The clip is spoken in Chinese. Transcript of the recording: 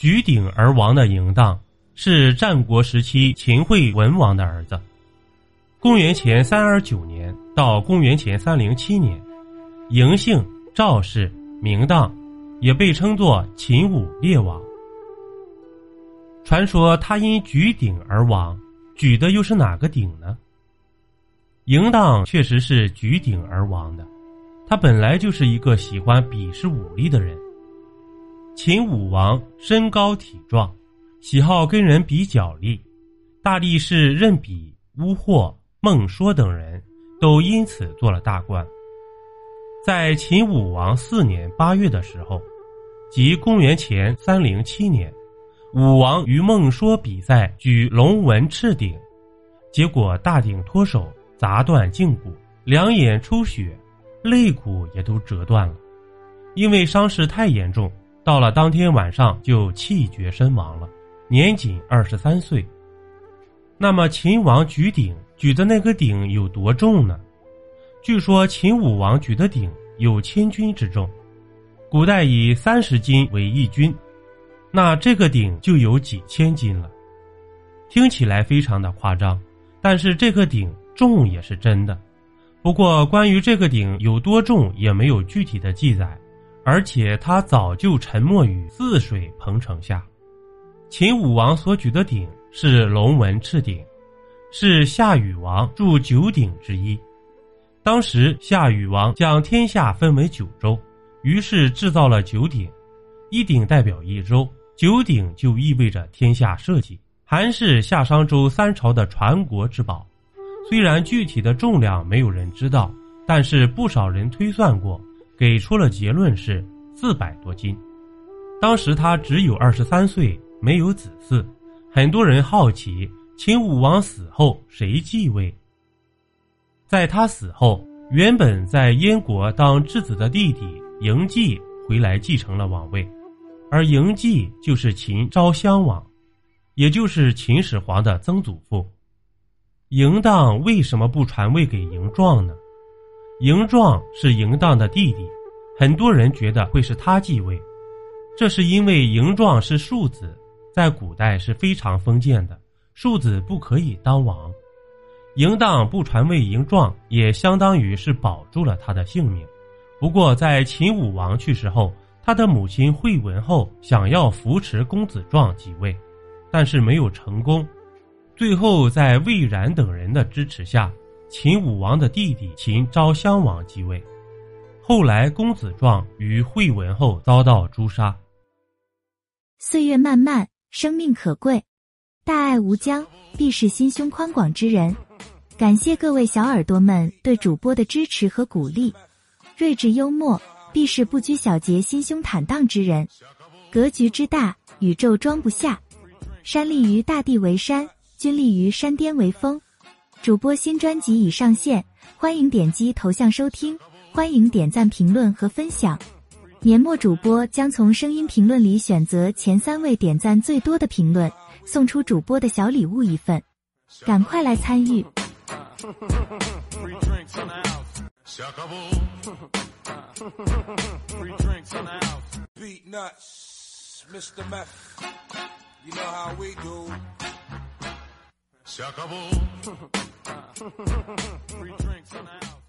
举鼎而亡的嬴荡，是战国时期秦惠文王的儿子。公元前三二九年到公元前三零七年，嬴姓赵氏，名荡，也被称作秦武烈王。传说他因举鼎而亡，举的又是哪个鼎呢？嬴荡确实是举鼎而亡的，他本来就是一个喜欢比试武力的人。秦武王身高体壮，喜好跟人比脚力，大力士任比、乌霍。孟说等人都因此做了大官。在秦武王四年八月的时候，即公元前三零七年，武王与孟说比赛举龙纹赤鼎，结果大鼎脱手，砸断胫骨，两眼出血，肋骨也都折断了。因为伤势太严重，到了当天晚上就气绝身亡了，年仅二十三岁。那么秦王举鼎。举的那个鼎有多重呢？据说秦武王举的鼎有千钧之重，古代以三十斤为一钧，那这个鼎就有几千斤了。听起来非常的夸张，但是这个鼎重也是真的。不过关于这个鼎有多重也没有具体的记载，而且他早就沉没于泗水彭城下。秦武王所举的鼎是龙纹赤鼎。是夏禹王铸九鼎之一。当时夏禹王将天下分为九州，于是制造了九鼎，一鼎代表一州，九鼎就意味着天下社稷，还是夏商周三朝的传国之宝。虽然具体的重量没有人知道，但是不少人推算过，给出了结论是四百多斤。当时他只有二十三岁，没有子嗣，很多人好奇。秦武王死后谁继位？在他死后，原本在燕国当质子的弟弟嬴稷回来继承了王位，而嬴稷就是秦昭襄王，也就是秦始皇的曾祖父。嬴荡为什么不传位给嬴壮呢？嬴壮是嬴荡的弟弟，很多人觉得会是他继位，这是因为嬴壮是庶子，在古代是非常封建的。庶子不可以当王，嬴荡不传位嬴壮，也相当于是保住了他的性命。不过，在秦武王去世后，他的母亲惠文后想要扶持公子壮继位，但是没有成功。最后，在魏冉等人的支持下，秦武王的弟弟秦昭襄王即位。后来，公子壮与惠文后遭到诛杀。岁月漫漫，生命可贵。大爱无疆，必是心胸宽广之人。感谢各位小耳朵们对主播的支持和鼓励。睿智幽默，必是不拘小节、心胸坦荡之人。格局之大，宇宙装不下。山立于大地为山，君立于山巅为峰。主播新专辑已上线，欢迎点击头像收听，欢迎点赞、评论和分享。年末主播将从声音评论里选择前三位点赞最多的评论。送出主播的小礼物一份，赶快来参与！Se acabó. Free drinks on the house.